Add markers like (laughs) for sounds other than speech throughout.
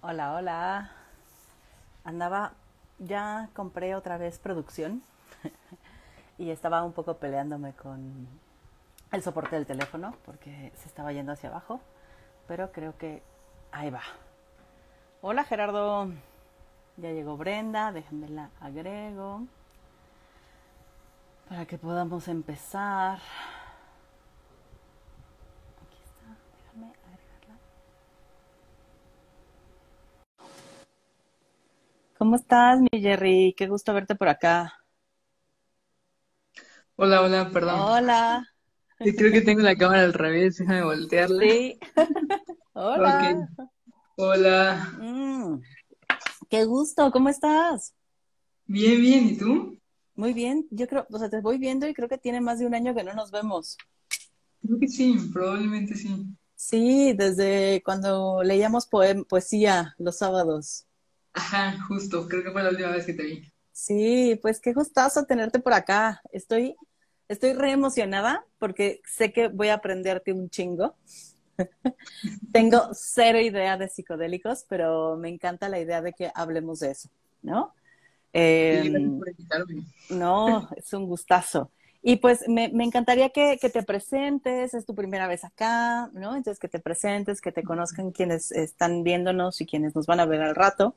Hola, hola. Andaba, ya compré otra vez producción (laughs) y estaba un poco peleándome con el soporte del teléfono porque se estaba yendo hacia abajo, pero creo que ahí va. Hola Gerardo, ya llegó Brenda, déjenme la agrego para que podamos empezar. Aquí está, déjame agregarla. ¿Cómo estás, mi Jerry? Qué gusto verte por acá. Hola, hola, perdón. Hola. (laughs) Sí, creo que tengo la cámara al revés, déjame voltearla. Sí. (laughs) Hola. Hola. Mm, qué gusto, ¿cómo estás? Bien, bien, ¿y tú? Muy bien, yo creo, o sea, te voy viendo y creo que tiene más de un año que no nos vemos. Creo que sí, probablemente sí. Sí, desde cuando leíamos poem- poesía los sábados. Ajá, justo, creo que fue la última vez que te vi. Sí, pues qué gustazo tenerte por acá. Estoy, estoy re emocionada porque sé que voy a aprenderte un chingo. (laughs) Tengo cero idea de psicodélicos, pero me encanta la idea de que hablemos de eso, ¿no? Sí, Em, por invitarme. no, es un gustazo. Y pues me, me encantaría que, que te presentes, es tu primera vez acá, ¿no? Entonces que te presentes, que te conozcan quienes están viéndonos y quienes nos van a ver al rato.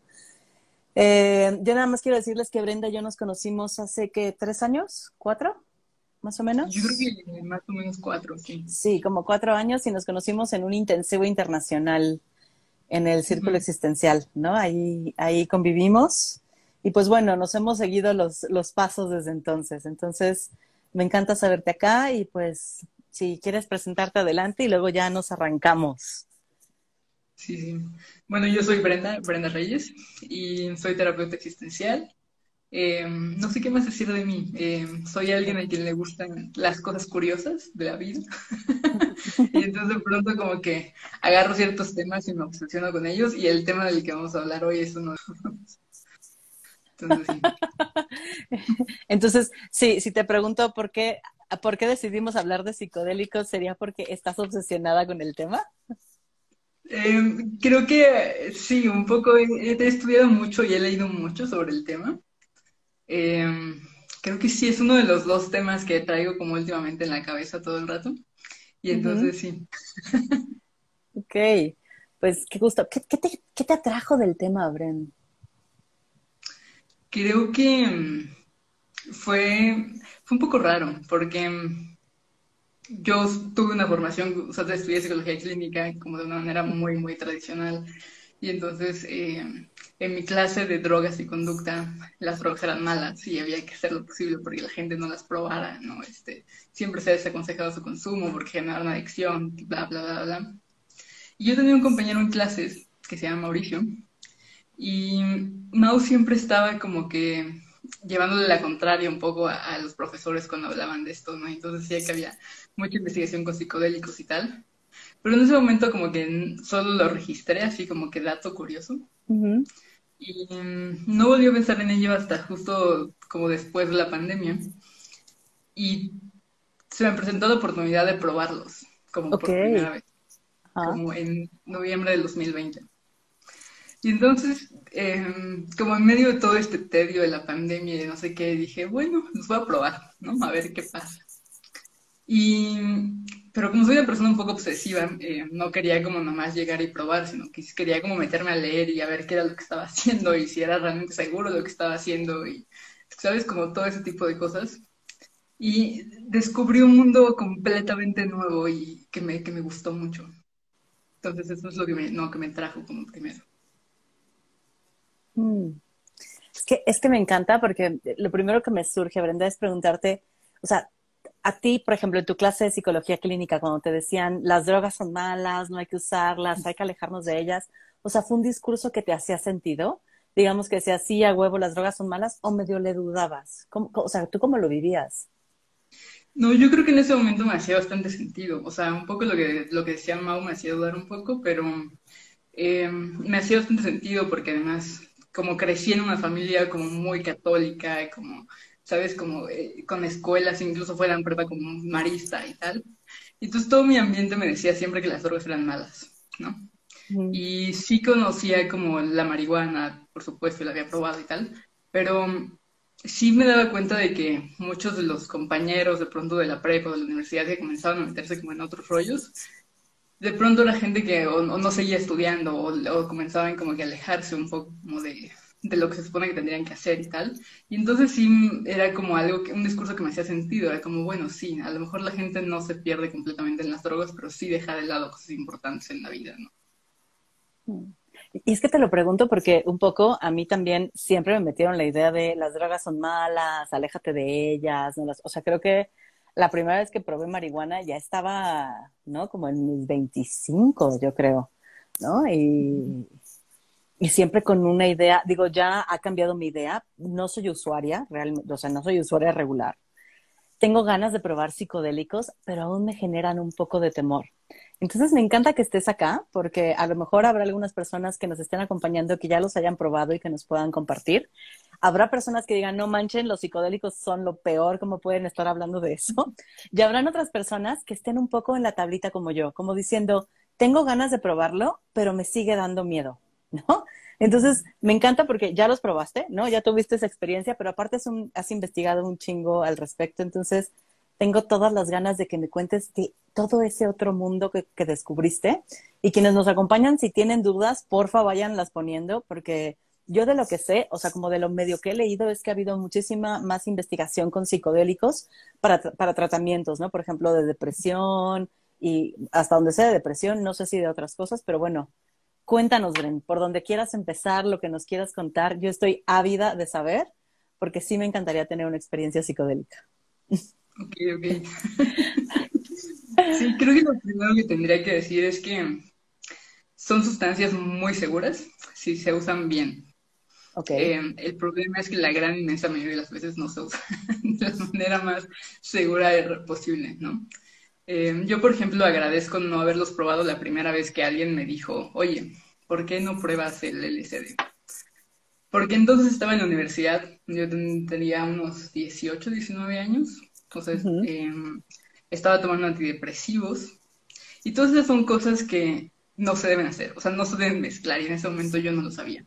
Eh, yo nada más quiero decirles que Brenda y yo nos conocimos hace que tres años, cuatro, más o Yo creo menos. que más o menos cuatro, sí. Sí, como cuatro años y nos conocimos en un intensivo internacional en el Círculo. Existencial, ¿no? Ahí, ahí convivimos y pues bueno, nos hemos seguido los, los pasos desde entonces. Entonces, me encanta saberte acá y pues si quieres presentarte adelante y luego ya nos arrancamos. Sí, sí. Bueno, yo soy Brenda, Brenda Reyes, y soy terapeuta existencial. Eh, no sé qué más decir de mí. Eh, soy alguien a quien le gustan las cosas curiosas de la vida. (laughs) Y entonces de pronto como que agarro ciertos temas y me obsesiono con ellos y el tema del que vamos a hablar hoy es uno de. Entonces sí. (laughs) Entonces, sí, si te pregunto por qué, por qué decidimos hablar de psicodélicos, ¿sería porque estás obsesionada con el tema? Eh, creo que sí, un poco he, he estudiado mucho y he leído mucho sobre el tema. Eh, creo que sí es uno de los dos temas que traigo como últimamente en la cabeza todo el rato. Y entonces sí. (laughs) Ok, pues qué gusto. ¿Qué, qué te, qué te atrajo del tema, Bren? Creo que mm, fue, fue un poco raro porque yo tuve una formación, o sea, estudié psicología clínica como de una manera muy, muy tradicional. Y entonces eh, en mi clase de drogas y conducta, las drogas eran malas y había que hacer lo posible porque la gente no las probara, ¿no? Este, siempre se ha desaconsejado su consumo porque genera una adicción, bla, bla, bla, bla. Y yo tenía un compañero en clases que se llama Mauricio y Mau siempre estaba como que llevándole la contraria un poco a, a los profesores cuando hablaban de esto, ¿no? Entonces decía que había mucha investigación con psicodélicos y tal. Pero en ese momento como que solo lo registré así como que dato curioso. Y mm, no volví a pensar en ello hasta justo como después de la pandemia. Y se me presentó la oportunidad de probarlos, como por primera vez, como en noviembre del 2020. Y entonces, eh, como en medio de todo este tedio de la pandemia y de no sé qué, dije, bueno, los voy a probar, ¿no? A ver qué pasa. Y, pero como soy una persona un poco obsesiva, eh, no quería como nomás llegar y probar, sino que quería como meterme a leer y a ver qué era lo que estaba (laughs) haciendo y si era realmente seguro lo que estaba haciendo y, ¿sabes? Como todo ese tipo de cosas. Y descubrí un mundo completamente nuevo y que me, que me gustó mucho. Entonces eso es lo que me, no, que me trajo como primero. Mm. Es que, es que me encanta porque lo primero que me surge, Brenda, es preguntarte, o sea, a ti, por ejemplo, en tu clase de psicología clínica, cuando te decían las drogas son malas, no hay que usarlas, hay que alejarnos de ellas, o sea, ¿fue un discurso que te hacía sentido? Digamos que decía, sí, a huevo, las drogas son malas, o medio le dudabas. ¿Cómo- cómo- o sea, ¿tú cómo lo vivías? No, yo creo que en ese momento me hacía bastante sentido. O sea, un poco lo que, lo que decía Mau me hacía dudar un poco, pero eh, me hacía bastante sentido porque además, como crecí en una familia como muy católica, como, ¿sabes? Como eh, con escuelas, incluso fuera en prepa como marista y tal. Y entonces todo mi ambiente me decía siempre que las drogas eran malas, ¿no? Y sí conocía como la marihuana, por supuesto, la había probado y tal, pero sí me daba cuenta de que muchos de los compañeros de pronto de la prepa o de la universidad que comenzaban a meterse como en otros rollos, de pronto la gente que o, no seguía estudiando o, comenzaban como que alejarse un poco como de, lo que se supone que tendrían que hacer y tal. Y entonces sí era como algo, que, un discurso que me hacía sentido, era como, bueno, sí, a lo mejor la gente no se pierde completamente en las drogas, pero sí deja de lado cosas importantes en la vida, ¿no? Y es que te lo pregunto porque un poco a mí también siempre me metieron la idea de las drogas son malas, aléjate de ellas. No las, o sea, creo que la primera vez que probé marihuana ya estaba, ¿no? Como en mis 25, yo creo, ¿no? Y, siempre con una idea, digo, ya ha cambiado mi idea. No soy usuaria, realmente, o sea, no soy usuaria regular. Tengo ganas de probar psicodélicos, pero aún me generan un poco de temor. Entonces me encanta que estés acá porque a lo mejor habrá algunas personas que nos estén acompañando que ya los hayan probado y que nos puedan compartir. Habrá personas que digan, no manchen, los psicodélicos son lo peor, ¿cómo pueden estar hablando de eso? (laughs) Y habrán otras personas que estén un poco en la tablita como yo, como diciendo, tengo ganas de probarlo, pero me sigue dando miedo, (laughs) ¿no? Entonces, me encanta porque ya los probaste, ¿no? Ya tuviste esa experiencia, pero aparte has investigado un chingo al respecto. Entonces, tengo todas las ganas de que me cuentes de todo ese otro mundo que, descubriste. Y quienes nos acompañan, si tienen dudas, porfa, vayanlas poniendo, porque yo de lo que sé, o sea, como de lo medio que he leído, es que ha habido muchísima más investigación con psicodélicos para, para tratamientos, ¿no? Por ejemplo, de depresión y hasta donde sea de depresión, no sé si de otras cosas, pero bueno, cuéntanos, Bren, por donde quieras empezar, lo que nos quieras contar. Yo estoy ávida de saber, porque sí me encantaría tener una experiencia psicodélica. Ok, ok. (laughs) sí, creo que lo primero que tendría que decir es que son sustancias muy seguras si se usan bien. Okay. Eh, el problema es que la gran inmensa mayoría de las veces no se usan (laughs) de la manera más segura posible, ¿no? Eh, yo, por ejemplo, agradezco no haberlos probado la primera vez que alguien me dijo, oye, ¿por qué no pruebas el LSD? Porque entonces estaba en la universidad, yo tenía unos 18, 19 años, entonces, em, estaba tomando antidepresivos. Y todas esas son cosas que no se deben hacer, o sea, no se deben mezclar y en ese momento yo no lo sabía.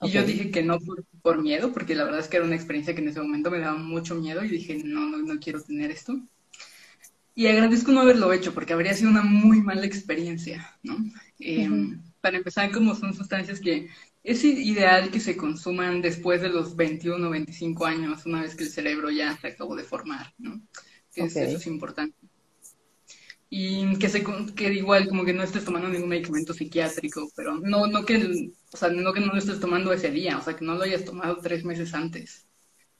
Y yo dije que no por, miedo, porque la verdad es que era una experiencia que en ese momento me daba mucho miedo y dije, no, no, no quiero tener esto. Y agradezco no haberlo hecho, porque habría sido una muy mala experiencia, ¿no? Em, para empezar, como son sustancias que es ideal que se consuman después de los 21 o 25 años, una vez que el cerebro ya se acabó de formar, ¿no? Eso es importante. Y que, se, que igual como que no estés tomando ningún medicamento psiquiátrico, pero no, no, que, o sea, no que no lo estés tomando ese día, o sea, que no lo hayas tomado tres meses antes.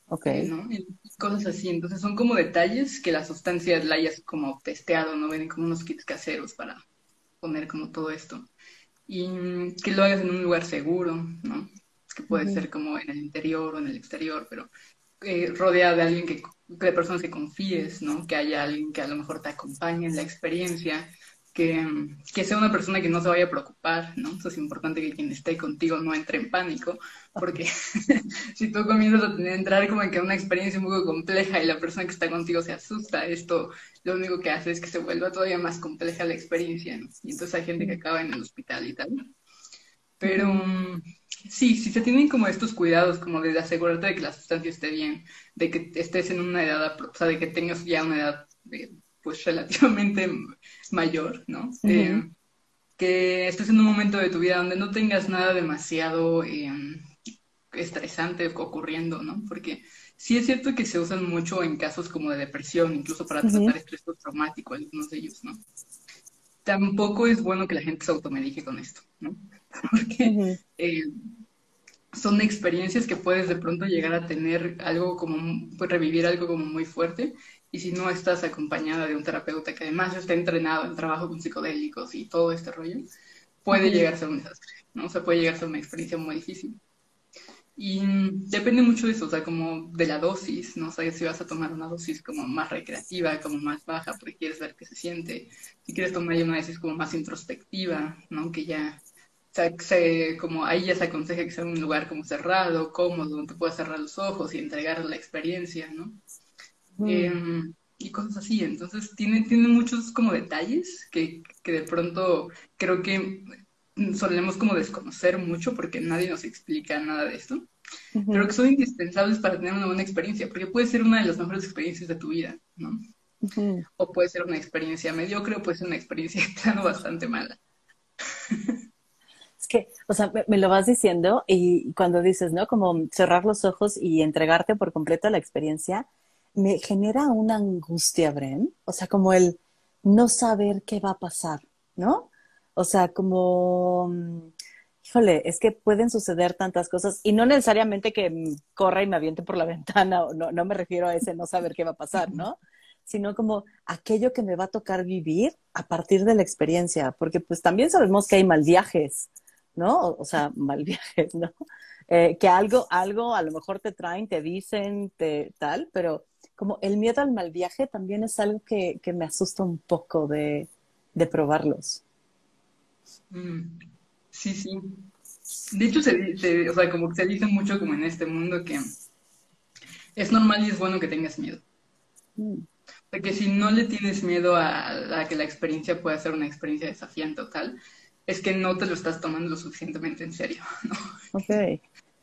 Ok. ¿no? cosas así. Entonces son como detalles que la sustancia la hayas como testeado, ¿no? Vienen como unos kits caseros para poner como todo esto y que lo hagas en un lugar seguro, ¿no? Que puede ser como en el interior o en el exterior, pero eh, rodeado de alguien que, de personas que confíes, ¿no? Que haya alguien que a lo mejor te acompañe en la experiencia, que, que, sea una persona que no se vaya a preocupar, ¿no? Eso es importante que quien esté contigo no entre en pánico, porque (laughs) si tú comienzas a tener, entrar como en que una experiencia muy compleja y la persona que está contigo se asusta, esto lo único que hace es que se vuelva todavía más compleja la experiencia, ¿no? Y entonces hay gente que acaba en el hospital y tal. Pero sí, si se tienen como estos cuidados, como de asegurarte de que la sustancia esté bien, de que estés en una edad, o sea, de que tengas ya una edad pues relativamente mayor, ¿no? Eh, que estés en un momento de tu vida donde no tengas nada demasiado em, estresante ocurriendo, ¿no? Porque sí es cierto que se usan mucho en casos como de depresión, incluso para tratar estrés traumático, algunos de ellos, ¿no? Tampoco es bueno que la gente se automedique con esto, ¿no? (laughs) Porque eh, son experiencias que puedes de pronto llegar a tener algo como, pues, revivir algo como muy fuerte y si no estás acompañada de un terapeuta que además está entrenado en trabajo con psicodélicos y todo este rollo, puede llegar a ser un desastre, ¿no? O sea, puede llegar a ser una experiencia muy difícil. Y depende mucho de eso, o sea, como de la dosis, ¿no? O sea, si vas a tomar una dosis como más recreativa, como más baja, porque quieres ver qué se siente. Si quieres tomar una dosis como más introspectiva, ¿no? Que ya, o sea, se, como ahí ya se aconseja que sea un lugar como cerrado, cómodo, donde puedas cerrar los ojos y entregar la experiencia, ¿no? Em, y cosas así. Entonces tiene, tiene muchos como detalles que, que de pronto creo que solemos como desconocer mucho porque nadie nos explica nada de esto, pero que son indispensables para tener una buena experiencia, porque puede ser una de las mejores experiencias de tu vida, ¿no? O puede ser una experiencia mediocre o puede ser una experiencia (laughs) plano bastante mala. (laughs) Que, o sea, me, lo vas diciendo y cuando dices, ¿no? Como cerrar los ojos y entregarte por completo a la experiencia, me genera una angustia, Bren. O sea, como el no saber qué va a pasar, ¿no? O sea, como, híjole, es que pueden suceder tantas cosas y no necesariamente que corra y me aviente por la (laughs) ventana, o no, no me refiero a ese no saber qué va a pasar, ¿no? Sino como aquello que me va a tocar vivir a partir de la experiencia, porque pues también sabemos que hay mal viajes, ¿no? O, sea, (laughs) mal viajes, ¿no? Eh, que algo, algo a lo mejor te traen, te dicen, te tal, pero como el miedo al mal viaje también es algo que, me asusta un poco de, probarlos. Mm, sí, sí. De hecho, se, o sea, como que se dice mucho como en este mundo que es normal y es bueno que tengas miedo. Mm. Porque si no le tienes miedo a, a, que la experiencia pueda ser una experiencia desafiante o tal, es que no te lo estás tomando lo suficientemente en serio, (laughs) ¿no? Ok.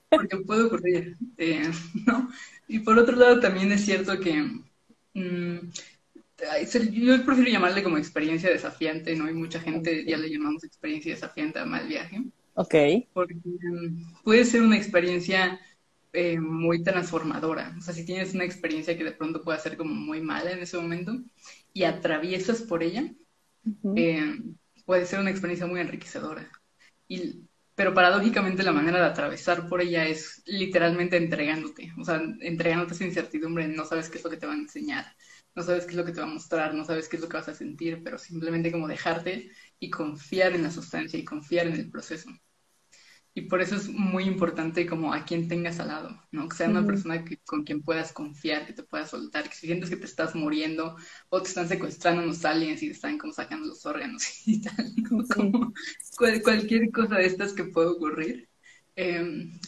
Porque puede ocurrir, eh, ¿no? Y por otro lado, también es cierto que mm, yo prefiero llamarle como experiencia desafiante, ¿no? Y mucha gente ya le llamamos experiencia desafiante a mal viaje. Ok. Porque mm, puede ser una experiencia eh, muy transformadora. O sea, si tienes una experiencia que de pronto puede ser como muy mala en ese momento y atraviesas por ella, eh, puede ser una experiencia muy enriquecedora. Y pero paradójicamente la manera de atravesar por ella es literalmente entregándote, o sea, entregándote esa incertidumbre, no sabes qué es lo que te va a enseñar, no sabes qué es lo que te va a mostrar, no sabes qué es lo que vas a sentir, pero simplemente como dejarte y confiar en la sustancia y confiar en el proceso. Y por eso es muy importante como a quien tengas al lado, ¿no? Que sea una persona con quien puedas confiar, que te puedas soltar, que si sientes que te estás muriendo o te están secuestrando unos aliens y te están como sacando los órganos (laughs) y tal, como cualquier cosa de estas que pueda ocurrir, em,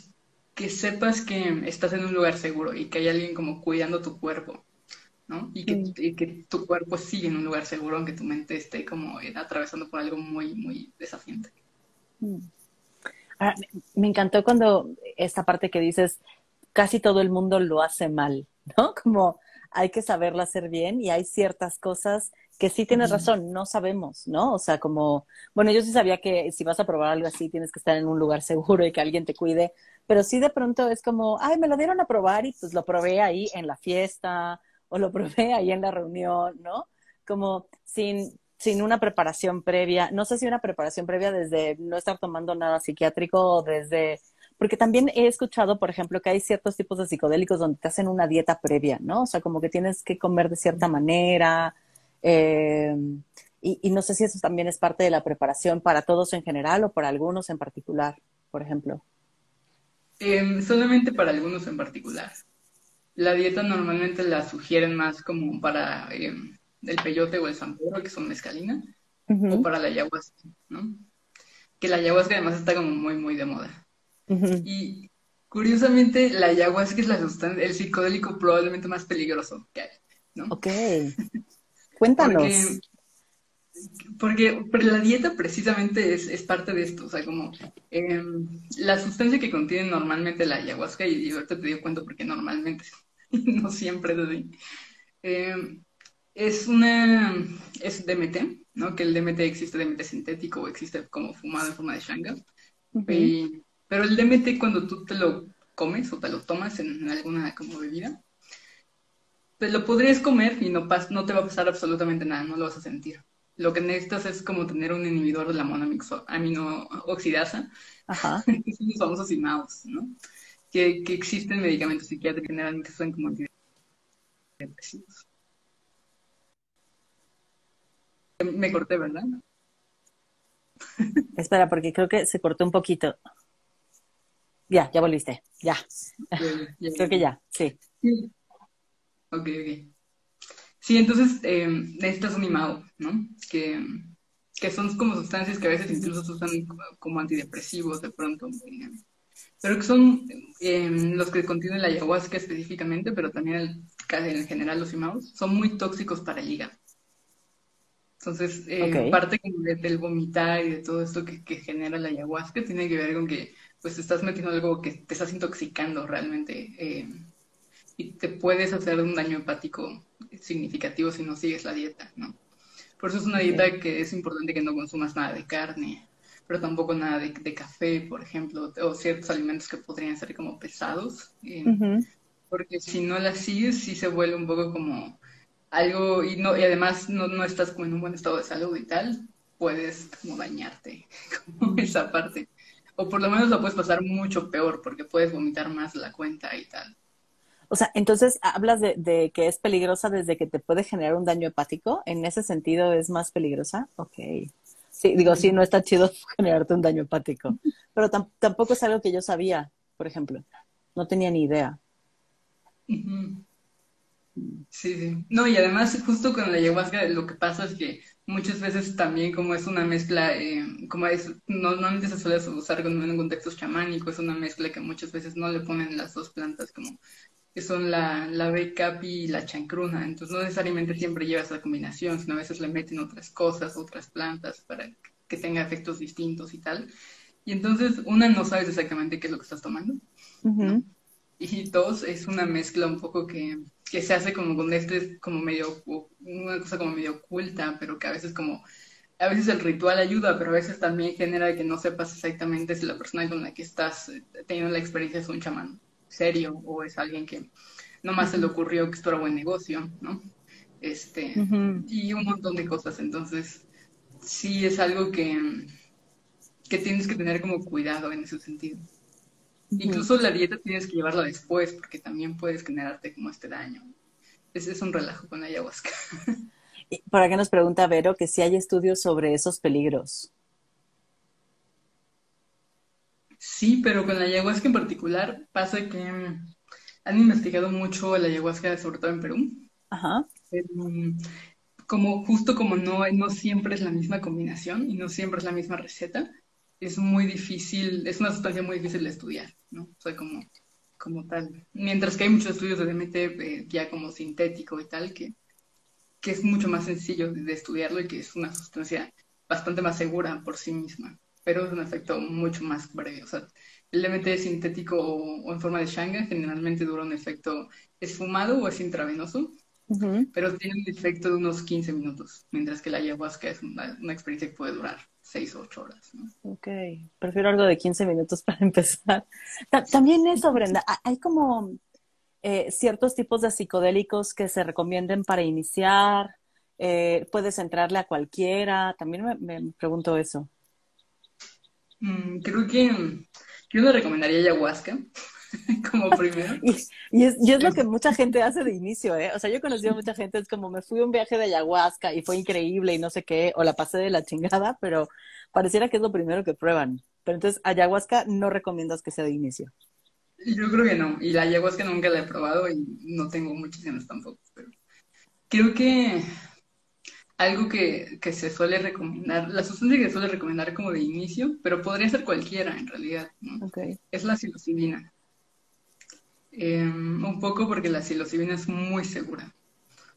que sepas que estás en un lugar seguro y que hay alguien como cuidando tu cuerpo, ¿no? Y que, que tu cuerpo sigue en un lugar seguro aunque tu mente esté como atravesando por algo muy, muy desafiante. Mm. Ah, me encantó cuando esta parte que dices, casi todo el mundo lo hace mal, ¿no? (laughs) Como hay que saberlo hacer bien y hay ciertas cosas que sí tienes razón, no sabemos, ¿no? O sea, como, bueno, yo sí sabía que si vas a probar algo así tienes que estar en un lugar (laughs) seguro y que alguien te cuide, pero sí de pronto es como, ay, me lo dieron a probar y pues lo probé ahí en la fiesta o lo (laughs) probé ahí en la reunión, ¿no? Como sin, sin una preparación previa, no sé si una preparación previa desde no estar tomando nada psiquiátrico o desde, porque también he escuchado, por ejemplo, que hay ciertos tipos de psicodélicos donde te hacen una dieta previa, ¿no? O sea, como que tienes que comer de cierta manera. Eh, y, no sé si eso también es parte de la preparación para todos en general o para algunos en particular, por ejemplo. Em, solamente para algunos en particular. La dieta normalmente la sugieren más como para em, el peyote o el San que son mezcalina, o para la ayahuasca, ¿no? Que la ayahuasca además está como muy, muy de moda. Y curiosamente, la ayahuasca es la sustancia, el psicodélico probablemente más peligroso que hay, ¿no? Ok. (laughs) Cuéntanos. Porque, porque, la dieta precisamente es, es, parte de esto, o sea, como em, la sustancia que contiene normalmente la ayahuasca, y, ahorita te digo cuento porque normalmente, (laughs) no siempre es así, eh, es una, es DMT, ¿no? Que el DMT existe DMT sintético o existe como fumado en forma de shanga. pero el DMT cuando tú te lo comes o te lo tomas en, alguna como bebida, te lo podrías comer y no, no te va a pasar absolutamente nada, no lo vas a sentir. Lo que necesitas es como tener un inhibidor de la monoaminoxidasa, Ajá. (laughs) que son los famosos IMAOs, ¿no? Que, que existen medicamentos psiquiátricos generalmente son como antidepresivos. Me corté, ¿verdad? (laughs) Espera, porque creo que se cortó un poquito. Ya, ya volviste. Ya. (laughs) creo que ya, sí. Ok, ok. Sí, entonces eh, necesitas un IMAO, ¿no? Que, que son como sustancias que a veces incluso se usan como antidepresivos de pronto. Pero que son eh, los que contienen la ayahuasca específicamente, pero también el, en general los IMAOs, son muy tóxicos para el hígado Entonces, eh, parte del vomitar y de todo esto que, que, genera la ayahuasca tiene que ver con que pues estás metiendo algo que te estás intoxicando realmente eh, y te puedes hacer un daño hepático significativo si no sigues la dieta, ¿no? Por eso es una dieta que es importante que no consumas nada de carne, pero tampoco nada de, café, por ejemplo, o ciertos alimentos que podrían ser como pesados, eh, porque si no la sigues sí se vuelve un poco como algo, y, no, y además no, no estás como en un buen estado de salud y tal, puedes como dañarte, (laughs) como esa parte. O por lo menos lo puedes pasar mucho peor porque puedes vomitar más la cuenta y tal. O sea, entonces hablas de, que es peligrosa desde que te puede generar un daño hepático. ¿En ese sentido es más peligrosa? Ok. Sí, digo, sí, no está chido (laughs) generarte un daño hepático. Pero tampoco es algo que yo sabía, por ejemplo. No tenía ni idea. Sí, sí. No, y además justo con la ayahuasca lo que pasa es que muchas veces también como es una mezcla, eh, como es, normalmente se suele usar en contextos chamánicos, es una mezcla que muchas veces no le ponen las dos plantas como que son la, la Capi y la chancruna. Entonces no necesariamente siempre lleva esa combinación, sino a veces le meten otras cosas, otras plantas para que tenga efectos distintos y tal. Y entonces una no sabes exactamente qué es lo que estás tomando. Y dos, es una mezcla un poco que que se hace como con este, como medio, una cosa como medio oculta, pero que a veces como, a veces el ritual ayuda, pero a veces también genera que no sepas exactamente si la persona con la que estás eh, teniendo la experiencia es un chamán serio o es alguien que nomás se le ocurrió que esto era buen negocio, ¿no? Este, y un montón de cosas. Entonces, sí es algo que, que tienes que tener como cuidado en ese sentido. Incluso la dieta tienes que llevarla después porque también puedes generarte como este daño. Ese es un relajo con la ayahuasca. (laughs) ¿Para qué nos pregunta Vero que si hay estudios sobre esos peligros? Sí, pero con la ayahuasca en particular pasa que mm, han investigado mucho la ayahuasca, sobre todo en Perú. Ajá. Mm, como justo como no, no siempre es la misma combinación y no siempre es la misma receta, es muy difícil, es una sustancia muy difícil de estudiar, ¿no? O sea, como, como tal. Mientras que hay muchos estudios de DMT eh, ya como sintético y tal, que, que es mucho más sencillo de, estudiarlo y que es una sustancia bastante más segura por sí misma, pero es un efecto mucho más breve. O sea, el DMT sintético o, en forma de shanga generalmente dura un efecto esfumado o es intravenoso, pero tiene un efecto de unos 15 minutos, mientras que la ayahuasca es una, una experiencia que puede durar seis o ocho horas. ¿no? Ok, prefiero algo de 15 minutos (laughs) para empezar. también eso, Brenda, hay como eh, ciertos tipos de psicodélicos que se recomienden para iniciar. Eh, puedes entrarle a cualquiera. También me, pregunto eso. Mm, creo que yo no recomendaría ayahuasca. (laughs) como primero. Y, es, y, es, lo que mucha gente hace de inicio, ¿eh? O sea, yo he conocido a mucha gente, es como me fui a un viaje de ayahuasca y fue increíble y no sé qué, o la pasé de la chingada, pero pareciera que es lo primero que prueban. Pero entonces, ayahuasca no recomiendas que sea de inicio. Yo creo que no, y la ayahuasca nunca la he probado y no tengo muchísimas tampoco, pero creo que algo que, que, se suele recomendar, la sustancia que se suele recomendar como de inicio, pero podría ser cualquiera en realidad, ¿no? es la psilocibina. Em, un poco porque la psilocibina es muy segura.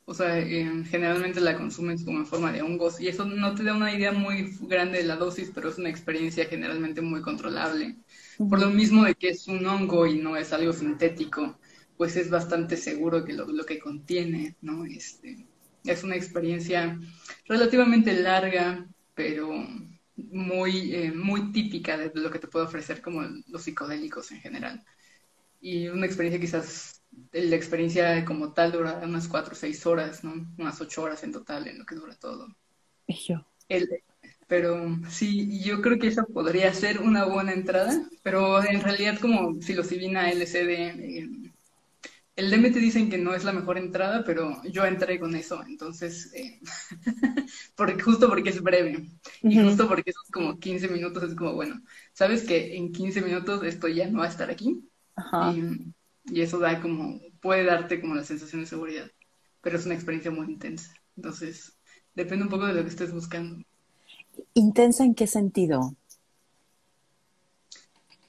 O sea, em, generalmente la consumes como en forma de hongos y eso no te da una idea muy grande de la dosis, pero es una experiencia generalmente muy controlable. Por lo mismo de que es un hongo y no es algo sintético, pues es bastante seguro que lo, lo que contiene, ¿no? Este, es una experiencia relativamente larga, pero muy, eh, muy típica de lo que te puede ofrecer como los psicodélicos en general y una experiencia quizás, la experiencia como tal dura unas cuatro o seis horas, ¿no? Unas ocho horas en total en lo que dura todo. Yo. pero sí, yo creo que esa podría ser una buena entrada, pero en realidad como psilocibina, LCD, eh, el DMT dicen que no es la mejor entrada, pero yo entré con eso, entonces, eh, (laughs) porque, justo porque es breve y justo porque esos como 15 minutos es como, bueno, sabes que en 15 minutos esto ya no va a estar aquí, y, eso da como, puede darte como la sensación de seguridad, pero es una experiencia muy intensa. Entonces, depende un poco de lo que estés buscando. ¿Intensa en qué sentido?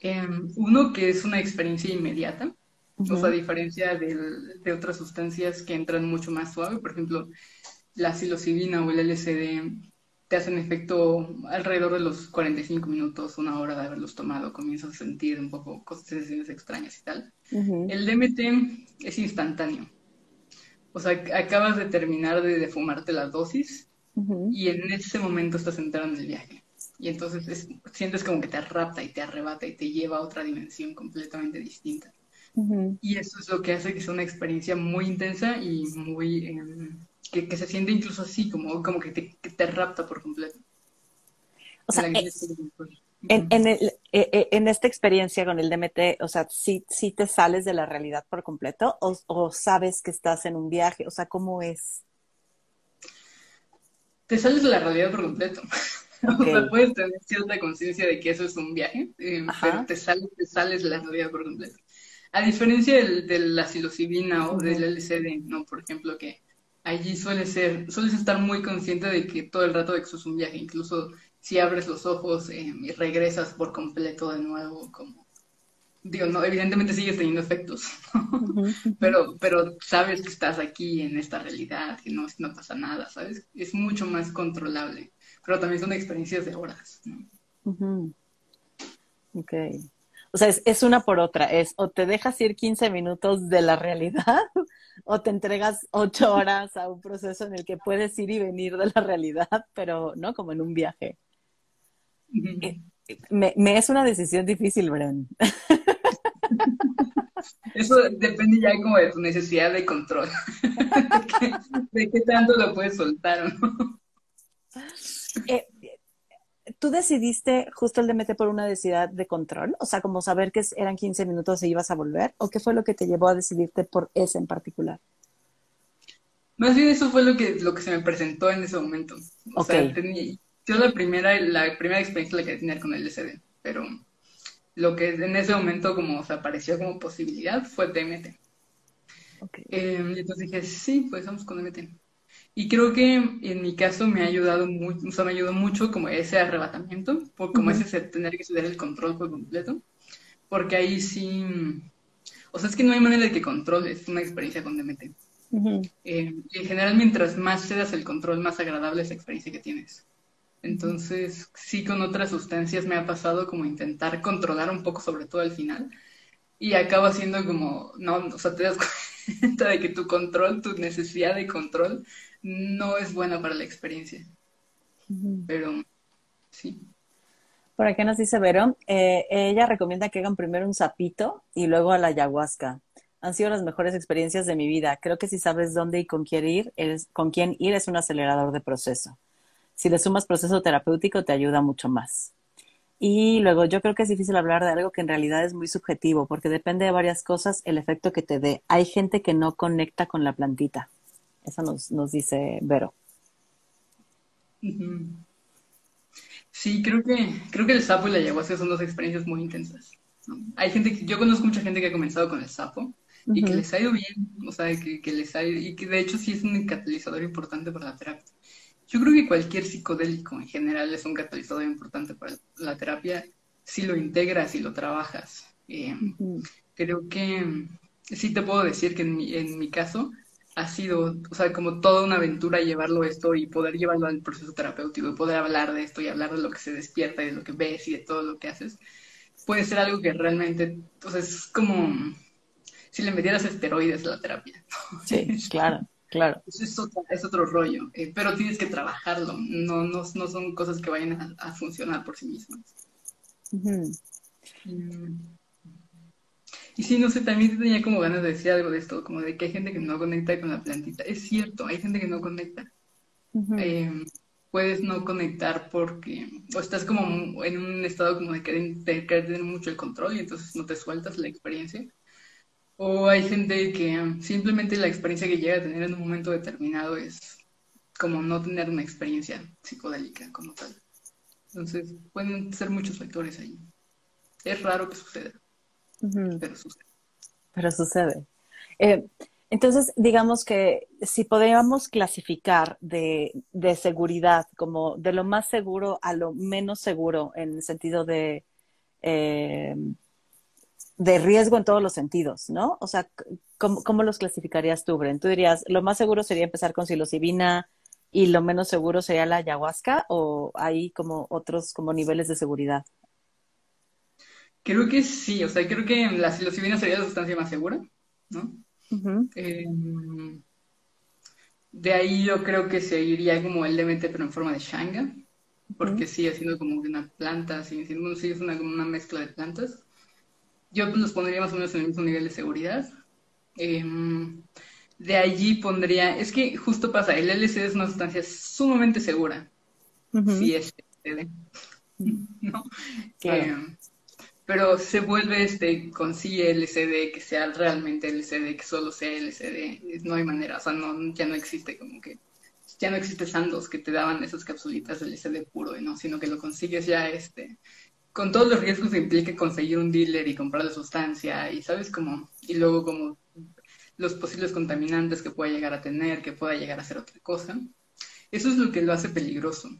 Em, uno que es una experiencia inmediata, o sea, a diferencia de otras sustancias que entran mucho más suave, por ejemplo, la psilocibina o el LSD te hacen efecto alrededor de los 45 minutos, una hora de haberlos tomado, comienzas a sentir un poco cosas extrañas y tal. El DMT es instantáneo. O sea, acabas de terminar de, fumarte la dosis y en ese momento estás entrando en el viaje. Y entonces sientes como que te rapta y te arrebata y te lleva a otra dimensión completamente distinta. Y eso es lo que hace que sea una experiencia muy intensa y muy... Em, que, se siente incluso así, como, como que, te, rapta por completo. O sea, eh, en, en, el, eh, eh, en, esta experiencia con el DMT, o sea, ¿sí, sí te sales de la realidad por completo o, o, sabes que estás en un viaje? O sea, ¿cómo es? Te sales de la realidad por completo. (laughs) O sea, puedes tener cierta conciencia de que eso es un viaje, pero te sales, te sales de la realidad por completo. A diferencia del, de la psilocibina o del LCD, ¿no? Por ejemplo, que allí suele ser, sueles estar muy consciente de que todo el rato de que eso es un viaje, incluso si abres los ojos eh, y regresas por completo de nuevo, como, digo, no, evidentemente sigues teniendo efectos, (laughs) pero, pero sabes que estás aquí en esta realidad, que no, no pasa nada, ¿sabes? Es mucho más controlable, pero también son experiencias de horas, ¿no? Ok. O sea, es, una por otra. Es o te dejas ir 15 minutos de la realidad (laughs) o te entregas 8 horas a un proceso en el que puedes ir y venir de la realidad, pero no como en un viaje. Eh, me, es una decisión difícil, Bren. (laughs) Eso depende ya como de tu necesidad de control. (laughs) de, qué, tanto lo puedes soltar o no. Eh, ¿Tú decidiste justo el DMT por una necesidad de control? O sea, como saber que eran 15 minutos y ibas a volver. ¿O qué fue lo que te llevó a decidirte por ese en particular? Más bien eso fue lo que, lo que se me presentó en ese momento. O sea, yo la primera, la primera experiencia la quería tener con el LSD, pero lo que en ese momento como se apareció como posibilidad fue DMT. Okay. Eh, y entonces dije, sí, pues vamos con DMT. Y creo que en mi caso me ha ayudado mucho, o sea, me ayudó mucho como ese arrebatamiento, como ese tener que ceder el control por completo, porque ahí sí, o sea, es que no hay manera de que controles una experiencia con DMT. Eh, en general, mientras más cedas el control, más agradable es la experiencia que tienes. Entonces, sí, con otras sustancias me ha pasado como intentar controlar un poco, sobre todo al final, y acaba siendo como, no, o sea, te das (laughs) cuenta de que tu control, tu necesidad de control, no es buena para la experiencia. Pero sí. Por aquí nos dice Vero, eh, ella recomienda que hagan primero un sapito y luego a la ayahuasca. Han sido las mejores experiencias de mi vida. Creo que si sabes dónde y con quién ir, con quién ir es un acelerador de proceso. Si le sumas proceso terapéutico, te ayuda mucho más. Y luego yo creo que es difícil hablar de algo que en realidad es muy subjetivo, porque depende de varias cosas el efecto que te dé. Hay gente que no conecta con la plantita. Eso nos, nos dice Vero. Sí, creo que, creo que el sapo y la ayahuasca son dos experiencias muy intensas. Hay gente que, yo conozco mucha gente que ha comenzado con el sapo y que les ha ido bien, o sea, que, que les ha ido, y que de hecho sí es un catalizador importante para la terapia. Yo creo que cualquier psicodélico en general es un catalizador importante para la terapia si lo integras, si lo trabajas. Eh, creo que sí te puedo decir que en mi, en mi caso, ha sido, o sea, como toda una aventura llevarlo esto y poder llevarlo al proceso terapéutico y poder hablar de esto y hablar de lo que se despierta y de lo que ves y de todo lo que haces, puede ser algo que realmente, o sea, es como si le metieras esteroides a la terapia. (laughs) Sí, claro, claro. Es, otro, es otro rollo, eh, pero tienes que trabajarlo, no, no, no son cosas que vayan a, funcionar por sí mismas. Y sí, no sé, también tenía como ganas de decir algo de esto, como de que hay gente que no conecta con la plantita. Es cierto, hay gente que no conecta. Em, puedes no conectar porque o estás como en un estado como de querer, tener mucho el control y entonces no te sueltas la experiencia. O hay gente que simplemente la experiencia que llega a tener en un momento determinado es como no tener una experiencia psicodélica como tal. Entonces pueden ser muchos factores ahí. Es raro que suceda pero sucede. Pero sucede. Eh, entonces, digamos que si podríamos clasificar de, seguridad como de lo más seguro a lo menos seguro en el sentido de, eh, de riesgo en todos los sentidos, ¿no? O sea, ¿cómo, los clasificarías tú, Bren? Tú dirías, lo más seguro sería empezar con psilocibina y lo menos seguro sería la ayahuasca o hay como otros como niveles de seguridad? Creo que sí, o sea, creo que la psilocibina sería la sustancia más segura, ¿no? Em, de ahí yo creo que seguiría como el DMT, pero en forma de shanga, porque sigue siendo como una planta, sigue siendo, una, una mezcla de plantas. Yo pues, los pondría más o menos en el mismo nivel de seguridad. Em, de allí pondría, es que justo pasa, el LSD es una sustancia sumamente segura, si es LSD, (laughs) ¿no? Em, pero se vuelve este con sí LCD que sea realmente LCD, que solo sea LCD, no hay manera, o sea, no, ya no existe como que, ya no existe Sandos que te daban esas capsulitas de LCD puro, ¿no? Sino que lo consigues ya este, con todos los riesgos que implica conseguir un dealer y comprar la sustancia, y sabes cómo, y luego como los posibles contaminantes que pueda llegar a tener, que pueda llegar a ser otra cosa. Eso es lo que lo hace peligroso,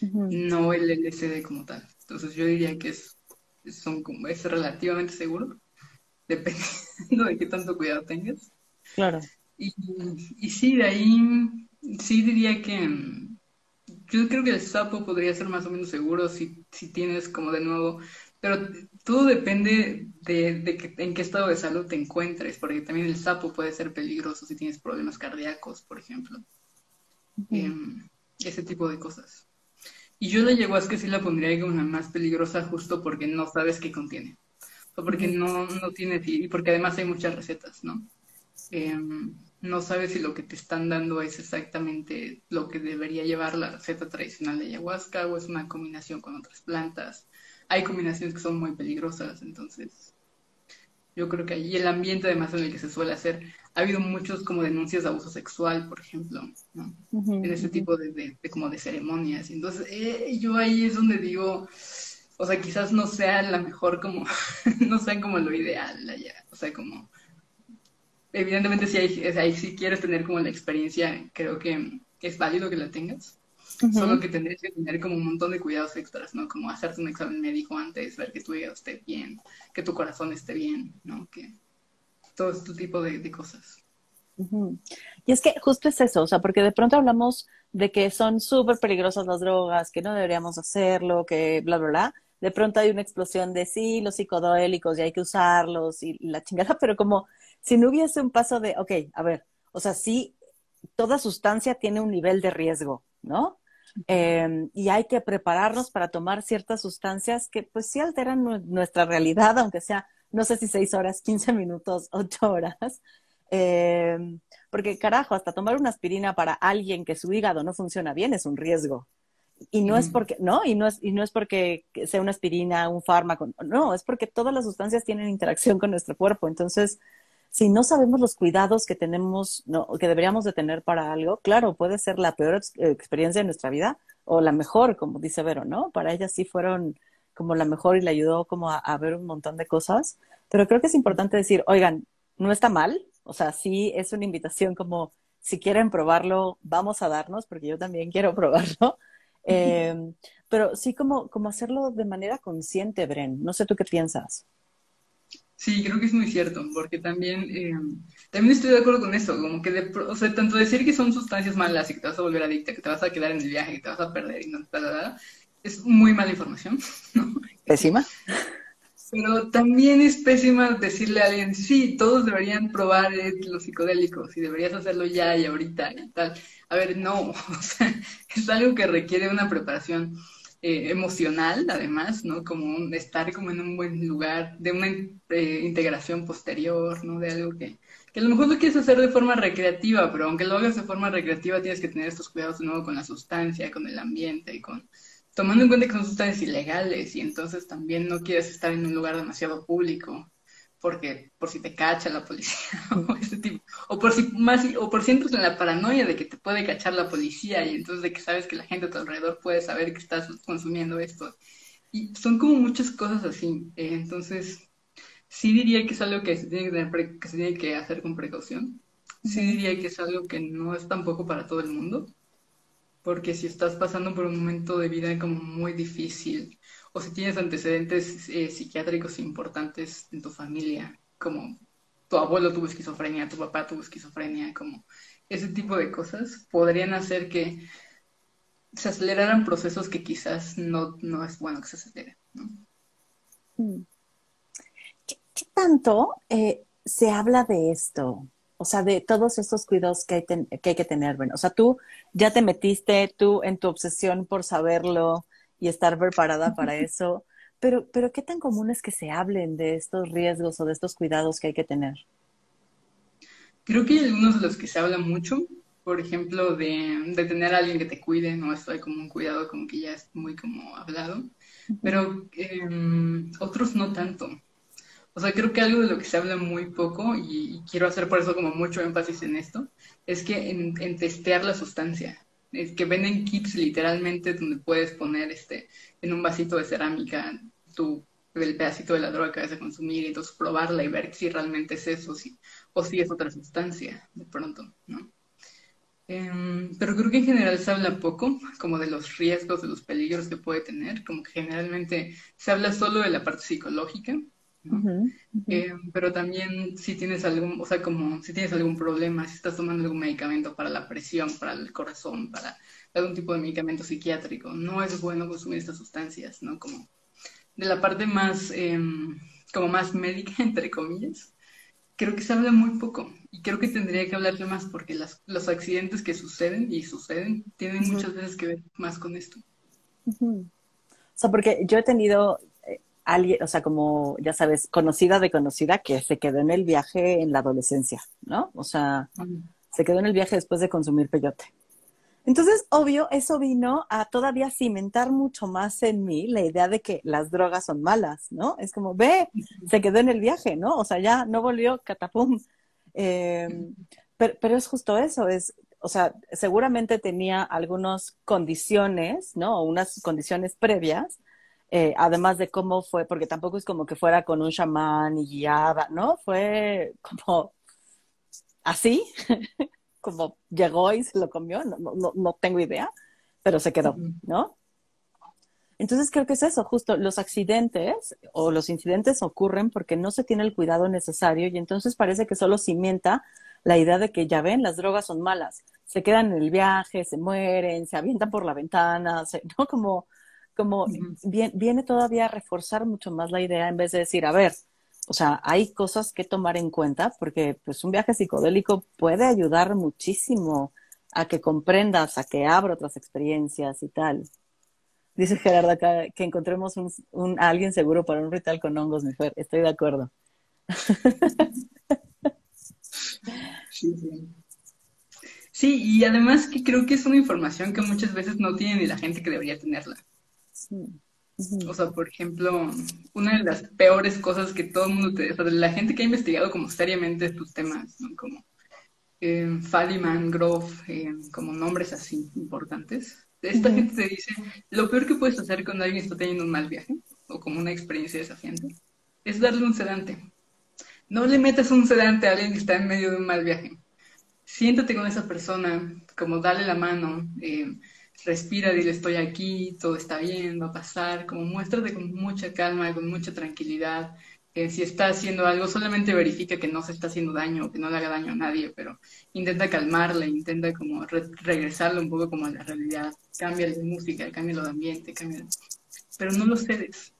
no el LCD como tal. Entonces yo diría que es son como, es relativamente seguro, (laughs) dependiendo de qué tanto cuidado tengas. Claro. Y, y sí, de ahí, sí diría que yo creo que el sapo podría ser más o menos seguro si, si tienes como de nuevo, pero todo depende de, de que, en qué estado de salud te encuentres, porque también el sapo puede ser peligroso si tienes problemas cardíacos, por ejemplo. Em, ese tipo de cosas. Y yo la ayahuasca sí la pondría como la más peligrosa justo porque no sabes qué contiene. O porque no, no tiene, y porque además hay muchas recetas, ¿no? Em, no sabes si lo que te están dando es exactamente lo que debería llevar la receta tradicional de ayahuasca o es una combinación con otras plantas. Hay combinaciones que son muy peligrosas, entonces yo creo que allí el ambiente además en el que se suele hacer, ha habido muchos como denuncias de abuso sexual, por ejemplo, ¿no? En ese tipo de, como de ceremonias. Entonces, eh, yo ahí es donde digo, o sea, quizás no sea la mejor como, (laughs) no sea como lo ideal allá, o sea, como, evidentemente si, hay, si quieres tener como la experiencia, creo que es válido que la tengas, Solo que tendrías que tener como un montón de cuidados extras, ¿no? Como hacerte un examen médico antes, ver que tu hígado esté bien, que tu corazón esté bien, ¿no? Que todo este tipo de, cosas. Y es que justo es eso, o sea, porque de pronto hablamos de que son súper peligrosas las drogas, que no deberíamos hacerlo, que bla, bla, bla. De pronto hay una explosión de sí, los psicodélicos y hay que usarlos y la (laughs) chingada, pero como si no hubiese un paso de, ok, a ver, o sea, sí, toda sustancia tiene un nivel de riesgo, ¿no? Em, y hay que prepararnos para tomar ciertas sustancias que pues sí alteran nuestra realidad, aunque sea, no sé si seis horas, quince minutos, ocho horas. Em, porque carajo, hasta tomar una aspirina para alguien que su hígado no funciona bien es un riesgo. Y no es porque, no, y no es, y no es porque sea una aspirina, un fármaco, no, es porque todas las sustancias tienen interacción con nuestro cuerpo. Entonces, si no sabemos los cuidados que tenemos, no, que deberíamos de tener para algo, claro, puede ser la peor experiencia de nuestra vida o la mejor, como dice Vero, ¿no? Para ella sí fueron como la mejor y le ayudó como a, ver un montón de cosas, pero creo que es importante decir, oigan, no está mal, o sea, sí es una invitación como si quieren probarlo, vamos a darnos, porque yo también quiero (laughs) probarlo, eh, pero sí como, como hacerlo de manera consciente, Bren, no sé tú qué piensas. Sí, creo que es muy cierto, porque también, eh, también estoy de acuerdo con eso, como que, de, o sea, tanto decir que son sustancias malas y que te vas a volver adicta, que te vas a quedar en el viaje, que te vas a perder y no, nada, es muy mala información, (laughs) ¿no? Pésima. Pero también es pésima decirle a alguien, sí, todos deberían probar los psicodélicos y deberías hacerlo ya y ahorita y tal. A ver, no, (laughs) o sea, es algo que requiere una preparación eh, emocional, además, ¿no? Como estar como en un buen lugar, de una eh, integración posterior, ¿no? De algo que, que a lo mejor lo quieres hacer de forma recreativa, pero aunque lo hagas de forma recreativa tienes que tener estos cuidados de nuevo con la sustancia, con el ambiente, y con tomando en cuenta que son sustancias ilegales y entonces también no quieres estar en un lugar demasiado público porque por si te cacha la policía (laughs) o ese tipo, o por si más, o por si entras en la paranoia de que te puede cachar la policía y entonces de que sabes que la gente a tu alrededor puede saber que estás consumiendo esto. Y son como muchas cosas así. Eh, entonces, sí diría que es algo que se, tiene que, que se tiene que hacer con precaución. Sí diría que es algo que no es tampoco para todo el mundo. Porque si estás pasando por un momento de vida como muy difícil, o si tienes antecedentes eh, psiquiátricos importantes en tu familia, como tu abuelo tuvo esquizofrenia, tu papá tuvo esquizofrenia, como ese tipo de cosas podrían hacer que se aceleraran procesos que quizás no, no es bueno que se aceleren. Mm. ¿Qué, tanto eh, se habla de esto? O sea, de todos estos cuidados que hay, que hay que tener. Bueno, o sea, tú ya te metiste, tú en tu obsesión por saberlo y estar preparada para eso, pero, pero ¿qué tan común es que se hablen de estos riesgos o de estos cuidados que hay que tener? Creo que hay algunos de los que se habla mucho, por ejemplo, de, de, tener a alguien que te cuide, ¿no? Esto hay como un cuidado como que ya es muy como hablado, pero em, otros no tanto. O sea, creo que algo de lo que se habla muy poco, y, quiero hacer por eso como mucho énfasis en esto, es que en, en testear la sustancia. Es que venden kits literalmente donde puedes poner este en un vasito de cerámica tu el pedacito de la droga que vas a consumir y entonces probarla y ver si realmente es eso si, o si es otra sustancia de pronto, ¿no? Em, pero creo que en general se habla poco como de los riesgos, de los peligros que puede tener, como que generalmente se habla solo de la parte psicológica, ¿no? Em, pero también si tienes algún, o sea, como si tienes algún problema, si estás tomando algún medicamento para la presión, para el corazón, para algún tipo de medicamento psiquiátrico, no es bueno consumir estas sustancias, ¿no? Como de la parte más, em, como más médica, (laughs) entre comillas, creo que se habla muy poco y creo que tendría que hablarse más porque las, los accidentes que suceden y suceden tienen muchas veces que ver más con esto. O sea, porque yo he tenido eh, alguien, o sea, como ya sabes, conocida de conocida que se quedó en el viaje en la adolescencia, ¿no? O sea, se quedó en el viaje después de consumir peyote. Entonces, obvio, eso vino a todavía cimentar mucho más en mí la idea de que las drogas son malas, ¿no? Es como, ve, se quedó en el viaje, ¿no? O sea, ya no volvió catapum. Em, pero, es justo eso, es, o sea, seguramente tenía algunas condiciones, ¿no? Unas condiciones previas, eh, además de cómo fue, porque tampoco es como que fuera con un chamán y guiada, ¿no? Fue como así. (laughs) como llegó y se lo comió, no, no, no tengo idea, pero se quedó, ¿no? Entonces creo que es eso, justo los accidentes o los incidentes ocurren porque no se tiene el cuidado necesario y entonces parece que solo cimienta la idea de que ya ven, las drogas son malas, se quedan en el viaje, se mueren, se avientan por la ventana, (laughs) ¿no? Como, como viene todavía a reforzar mucho más la idea en vez de decir, a ver, o sea, hay cosas que tomar en cuenta porque pues un viaje psicodélico puede ayudar muchísimo a que comprendas, a que abra otras experiencias y tal. Dice Gerardo acá que encontremos un, a alguien seguro para un ritual con hongos, mi Fer. Estoy de acuerdo. Sí, sí. sí, y además que creo que es una información que muchas veces no tiene ni la gente que debería tenerla. Sí. O sea, por ejemplo, una de las peores cosas que todo el mundo te... O sea, la gente que ha investigado como seriamente estos temas, como eh, Faliman, Grove, eh, como nombres así importantes, esta gente te dice, lo peor que puedes hacer cuando alguien está teniendo un mal viaje, o como una experiencia desafiante, es darle un sedante. No le metas un sedante a alguien que está en medio de un mal viaje. Siéntate con esa persona, como dale la mano, eh, respira, dile estoy aquí, todo está bien, va a pasar, como muéstrate con mucha calma, con mucha tranquilidad. que si está haciendo algo, solamente verifica que no se está haciendo daño, que no le haga daño a nadie, pero intenta calmarla, intenta como regresarle un poco como a la realidad, cambia de música, cambia de ambiente, cambia pero no lo cedes.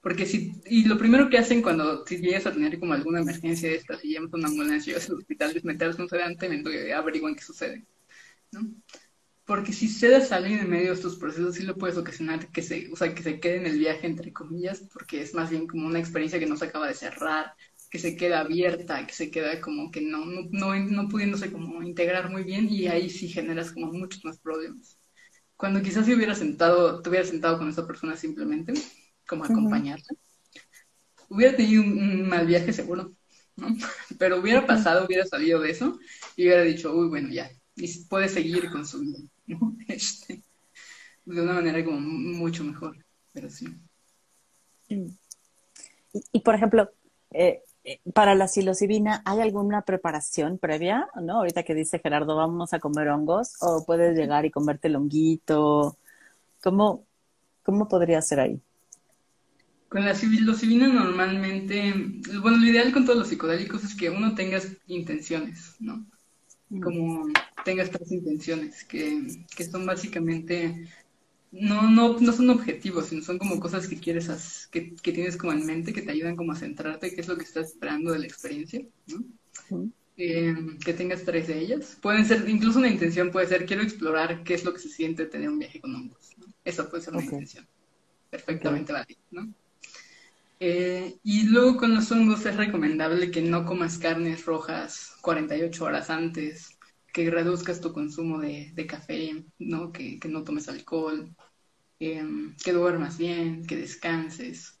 Porque si, y lo primero que hacen cuando si llegas a tener como alguna emergencia de estas, y llamas a una ambulancia, llegas al hospital, es meterse un sedante, averiguan qué sucede. ¿no? Porque si cedes a alguien en medio de estos procesos, sí lo puedes ocasionar que se, o sea, que se quede en el viaje, entre comillas, porque es más bien como una experiencia que no se acaba de cerrar, que se queda abierta, que se queda como que no, no, no, no pudiéndose como integrar muy bien y ahí sí generas como muchos más problemas. Cuando quizás si hubiera sentado, te hubiera sentado con esa persona simplemente, como acompañarla, hubiera tenido un, mal viaje seguro, ¿no? (laughs) Pero hubiera pasado, hubiera salido de eso y hubiera dicho, uy, bueno, ya, y puede seguir con su vida. (laughs) Este, de una manera como mucho mejor, pero sí. Y, por ejemplo, eh, eh, para la psilocibina, ¿hay alguna preparación previa? ¿No? Ahorita que dice Gerardo, vamos a comer hongos, o puedes llegar y comerte el honguito. ¿Cómo, cómo podría ser ahí? Con la psilocibina normalmente, bueno, lo ideal con todos los psicodélicos es que uno tenga intenciones, ¿no? Como tengas tres intenciones, que, que son básicamente no, no, no son objetivos, sino son como cosas que quieres, que, que, tienes como en mente, que te ayudan como a centrarte, qué es lo que estás esperando de la experiencia, ¿no? Eh, que tengas tres de ellas. Pueden ser, incluso una intención puede ser, quiero explorar qué es lo que se siente tener un viaje con hongos. ¿no? Eso puede ser una intención. Perfectamente válida, ¿no? Eh, y luego con los hongos es recomendable que no comas carnes rojas 48 horas antes, que reduzcas tu consumo de, café, ¿no? Que, no tomes alcohol, em, que duermas bien, que descanses.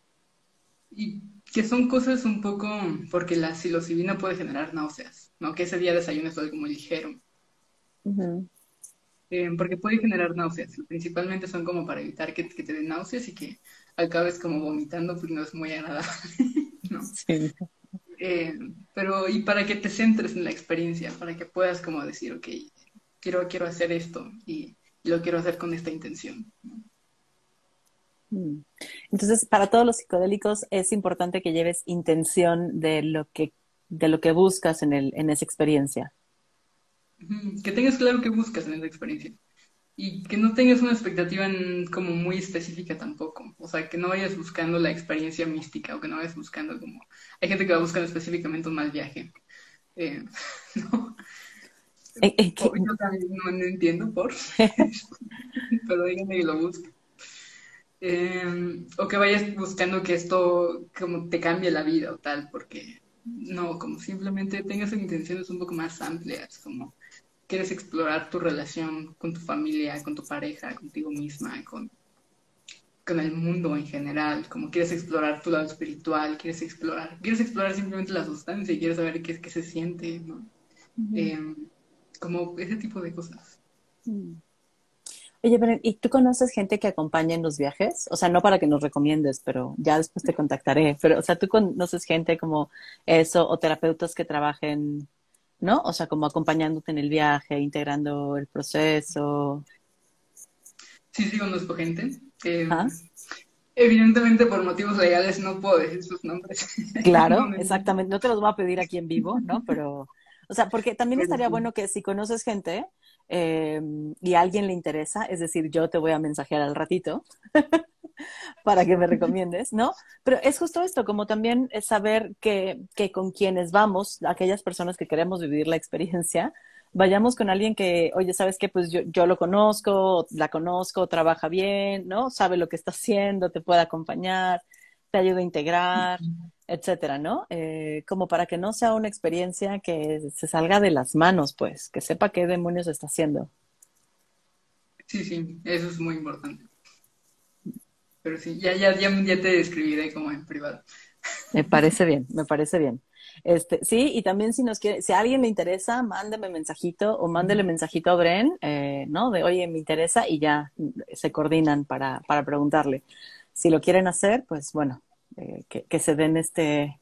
Y que son cosas un poco, porque la psilocibina puede generar náuseas, ¿no? Que ese día desayunes algo muy ligero. Em, porque puede generar náuseas. Principalmente son como para evitar que, te den náuseas y que acabes como vomitando, porque no es muy agradable, (laughs) ¿no? Sí. Eh, pero y para que te centres en la experiencia, para que puedas como decir, ok, quiero, quiero hacer esto y, lo quiero hacer con esta intención. Mm. Entonces, para todos los psicodélicos es importante que lleves intención de lo que, de lo que buscas en, el, en esa experiencia. Que tengas claro qué buscas en esa experiencia y que no tengas una expectativa como muy específica tampoco. O sea, que no vayas buscando la experiencia mística o que no vayas buscando como... Hay gente que va buscando específicamente un mal viaje. Eh, (laughs) no. Yo también no, entiendo por, (laughs) (laughs) pero díganme que lo busque. Eh, o que vayas buscando que esto como te cambie la vida o tal, porque no, como simplemente tengas intenciones un poco más amplias, como quieres explorar tu relación con tu familia, con tu pareja, contigo misma, con, con el mundo en general, como quieres explorar tu lado espiritual, quieres explorar, quieres explorar simplemente la sustancia y quieres saber qué, qué se siente, ¿no? Em, como ese tipo de cosas. Mm. Oye, pero ¿y tú conoces gente que acompaña en los viajes? O sea, no para que nos recomiendes, pero ya después te contactaré. Pero, o sea, ¿tú conoces gente como eso o terapeutas que trabajen ¿no? O sea, como acompañándote en el viaje, integrando el proceso. Sí, sí, conozco gente. Evidentemente, por motivos legales no puedo decir sus nombres. (laughs) Claro, exactamente. No te los voy a pedir aquí en vivo, ¿no? Pero, o sea, porque también estaría bueno que si conoces gente eh, y a alguien le interesa, es decir, yo te voy a mensajear al ratito, (laughs) para que me recomiendes, ¿no? Pero es justo esto, como también es saber que, que con quienes vamos, aquellas personas que queremos vivir la experiencia, vayamos con alguien que, oye, ¿sabes qué? Pues yo, yo lo conozco, la conozco, trabaja bien, ¿no? Sabe lo que está haciendo, te puede acompañar, te ayuda a integrar, etcétera, ¿no? Eh, como para que no sea una experiencia que se salga de las manos, pues, que sepa qué demonios está haciendo. Sí, sí, eso es muy importante. Pero sí, ya, ya, ya, ya te describiré como en privado. Me parece bien, me parece bien. Este, sí, y también si nos quiere, si a alguien le interesa, mándeme mensajito o mándele mensajito a Bren, eh, ¿no? De oye, me interesa y ya se coordinan para, para preguntarle. Si lo quieren hacer, pues bueno, eh, que, que, se den este,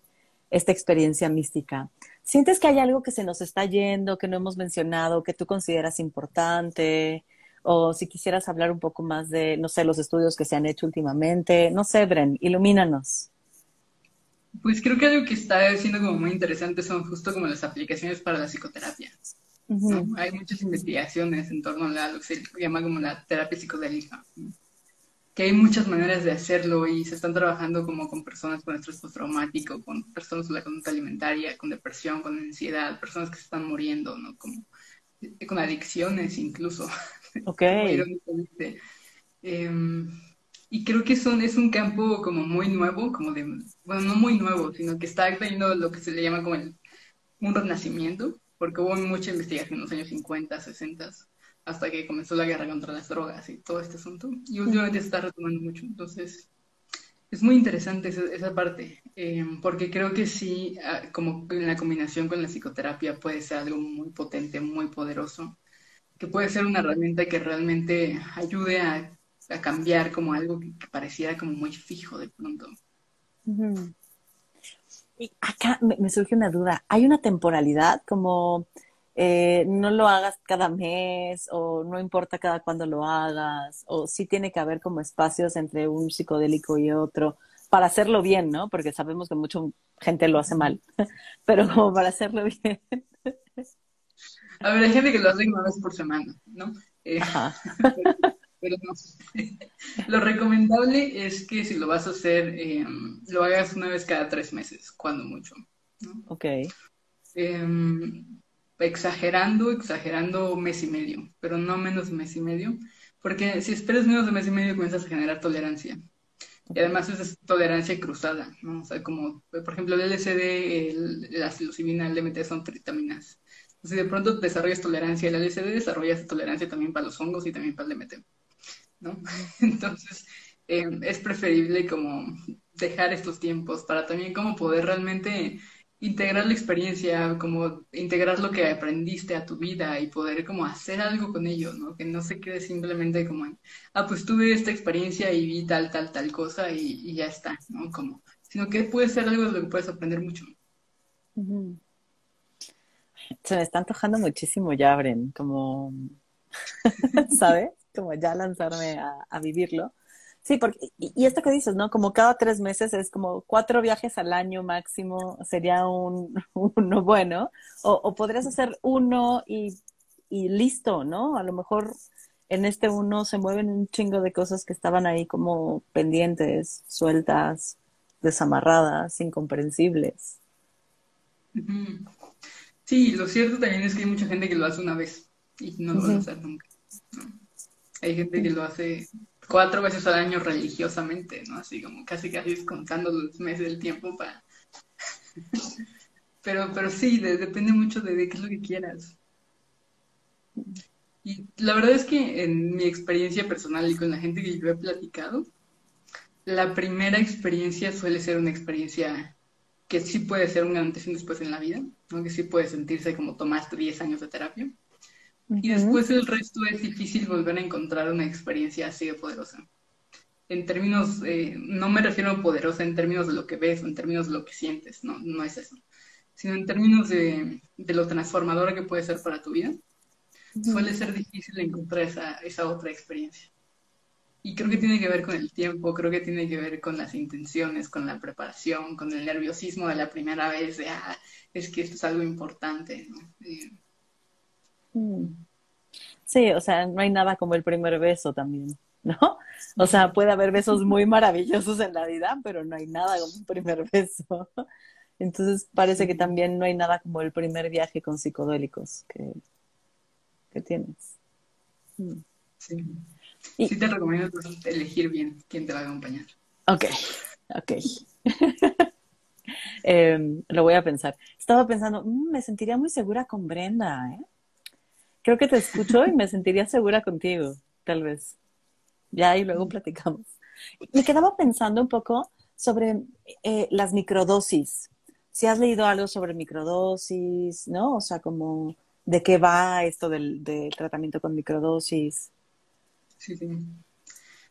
esta experiencia mística. ¿Sientes que hay algo que se nos está yendo, que no hemos mencionado, que tú consideras importante? O si quisieras hablar un poco más de, no sé, los estudios que se han hecho últimamente. No sé, Bren, ilumínanos. Pues creo que algo que está siendo como muy interesante son justo como las aplicaciones para la psicoterapia. Hay muchas investigaciones en torno a lo que se llama como la terapia psicodélica, que hay muchas maneras de hacerlo y se están trabajando como con personas con estrés postraumático, con personas con la conducta alimentaria, con depresión, con ansiedad, personas que se están muriendo, ¿no? Como eh, con adicciones incluso. (laughs) (laughs) Ok. Em, y creo que son, es un campo como muy nuevo, como de, bueno, no muy nuevo, sino que está teniendo lo que se le llama como el, un renacimiento, porque hubo mucha investigación en los años 50, 60, hasta que comenzó la guerra contra las drogas y todo este asunto. Y últimamente se está retomando mucho. Entonces, es muy interesante esa, parte, em, porque creo que sí, ah, como en la combinación con la psicoterapia puede ser algo muy potente, muy poderoso que puede ser una herramienta que realmente ayude a, cambiar como algo que, pareciera como muy fijo de pronto. Y acá me, surge una duda. ¿Hay una temporalidad como eh, no lo hagas cada mes o no importa cada cuándo lo hagas o sí tiene que haber como espacios entre un psicodélico y otro para hacerlo bien, ¿no? Porque sabemos que mucha gente lo hace mal, (laughs) pero como para hacerlo bien. A ver, hay gente que lo hace una vez por semana, ¿no? Eh, (laughs) pero, no. lo recomendable es que si lo vas a hacer, eh, lo hagas una vez cada tres meses, cuando mucho. ¿no? Ok. Em, exagerando, exagerando mes y medio, pero no menos de mes y medio, porque si esperas menos de mes y medio comienzas a generar tolerancia. Y además es tolerancia cruzada, ¿no? O sea, como, por ejemplo, el LSD, el, la psilocibina, el DMT son tritaminas. Si de pronto desarrollas tolerancia al LSD, desarrollas tolerancia también para los hongos y también para el DMT, ¿no? (laughs) Entonces, eh, es preferible como dejar estos tiempos para también como poder realmente integrar la experiencia, como integrar lo que aprendiste a tu vida y poder como hacer algo con ello, ¿no? Que no se quede simplemente como ah, pues tuve esta experiencia y vi tal, tal, tal cosa y, ya está, ¿no? Como, sino que puede ser algo de lo que puedes aprender mucho. (laughs) Se me está antojando muchísimo ya, Bren, como, (laughs) ¿sabes? Como ya lanzarme a, vivirlo. Sí, porque, y, esto que dices, ¿no? Como cada tres meses es como cuatro viajes al año máximo sería un, (laughs) uno bueno, o, podrías hacer uno y, y, listo, ¿no? A lo mejor en este uno se mueven un chingo de cosas que estaban ahí como pendientes, sueltas, desamarradas, incomprensibles. Sí, lo cierto también es que hay mucha gente que lo hace una vez y no lo va a hacer nunca. Hay gente que lo hace cuatro veces al año religiosamente, ¿no? Así como casi casi contando los meses del tiempo para... (laughs) pero, pero sí, depende mucho de, qué es lo que quieras. Y la verdad es que en mi experiencia personal y con la gente que yo he platicado, la primera experiencia suele ser una experiencia que sí puede ser un antes y un después en la vida, ¿no? que sí puede sentirse como tomaste 10 años de terapia. Y después el resto es difícil volver a encontrar una experiencia así de poderosa. En términos, eh, no me refiero a poderosa en términos de lo que ves o en términos de lo que sientes, no, no es eso. Sino en términos de, de lo transformadora que puede ser para tu vida. Suele ser difícil encontrar esa, esa otra experiencia. Y creo que tiene que ver con el tiempo, creo que tiene que ver con las intenciones, con la preparación, con el nerviosismo de la primera vez, de, ah, es que esto es algo importante. ¿no? Mm. Sí, o sea, no hay nada como el primer beso también, ¿no? O sea, puede haber besos muy maravillosos en la vida, pero no hay nada como un primer (laughs) beso. Entonces parece que también no hay nada como el primer viaje con psicodélicos que, que tienes. Mm. Sí. sí te recomiendo elegir bien quién te va a acompañar. Ok, ok. (laughs) Em, lo voy a pensar. Estaba pensando, mm, me sentiría muy segura con Brenda, ¿eh? Creo que te escucho y me sentiría segura contigo, tal vez. Ya y luego platicamos. Me quedaba pensando un poco sobre eh, las microdosis. Si has leído algo sobre microdosis, ¿no? O sea, como de qué va esto del, tratamiento con microdosis. Sí, sí.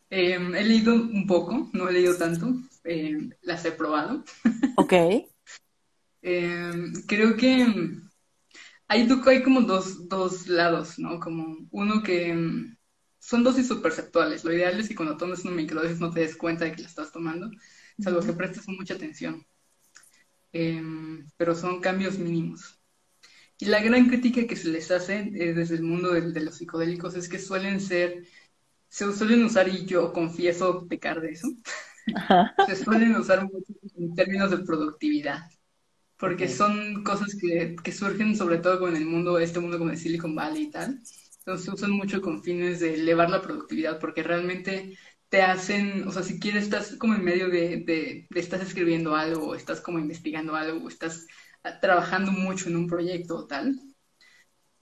Em, he leído un poco, no he leído tanto, em, las he probado. (laughs) Ok. Em, creo que hay, hay como dos, dos lados, ¿no? Como uno que son dosis superceptuales. Lo ideal es que cuando tomes una microdosis no te des cuenta de que la estás tomando, salvo que prestes mucha atención. Pero son cambios mínimos. Y la gran crítica que se les hace eh, desde el mundo de, los psicodélicos es que suelen ser, se suelen usar, y yo confieso pecar de eso, (laughs) se suelen usar mucho en términos de productividad porque son cosas que, que, surgen sobre todo con el mundo, este mundo como el Silicon Valley y tal. Entonces se usan mucho con fines de elevar la productividad, porque realmente te hacen, o sea, si quieres, estás como en medio de, de, estás escribiendo algo, o estás como investigando algo, o estás ah, trabajando mucho en un proyecto o tal,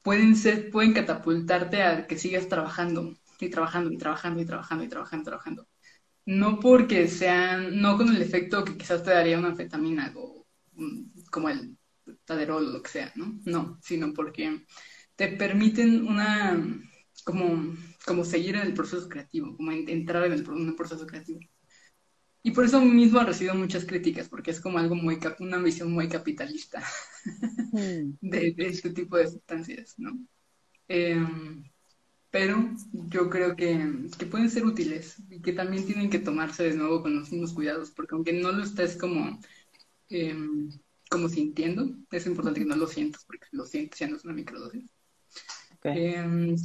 pueden ser, pueden catapultarte a que sigas trabajando y trabajando y trabajando y trabajando y trabajando y trabajando. No porque sean, no con el efecto que quizás te daría una anfetamina o como el taderol o lo que sea, ¿no? No, sino porque te permiten una, como, como seguir en el proceso creativo, como entrar en el, proceso creativo. Y por eso mismo ha recibido muchas críticas, porque es como algo muy, una visión muy capitalista (laughs) hmm. de, este tipo de sustancias, ¿no? Em, pero yo creo que, que, pueden ser útiles y que también tienen que tomarse de nuevo con los mismos cuidados, porque aunque no lo estés como eh, como sintiendo. Es importante que no lo sientas porque lo sientes ya no es una microdosis. Em,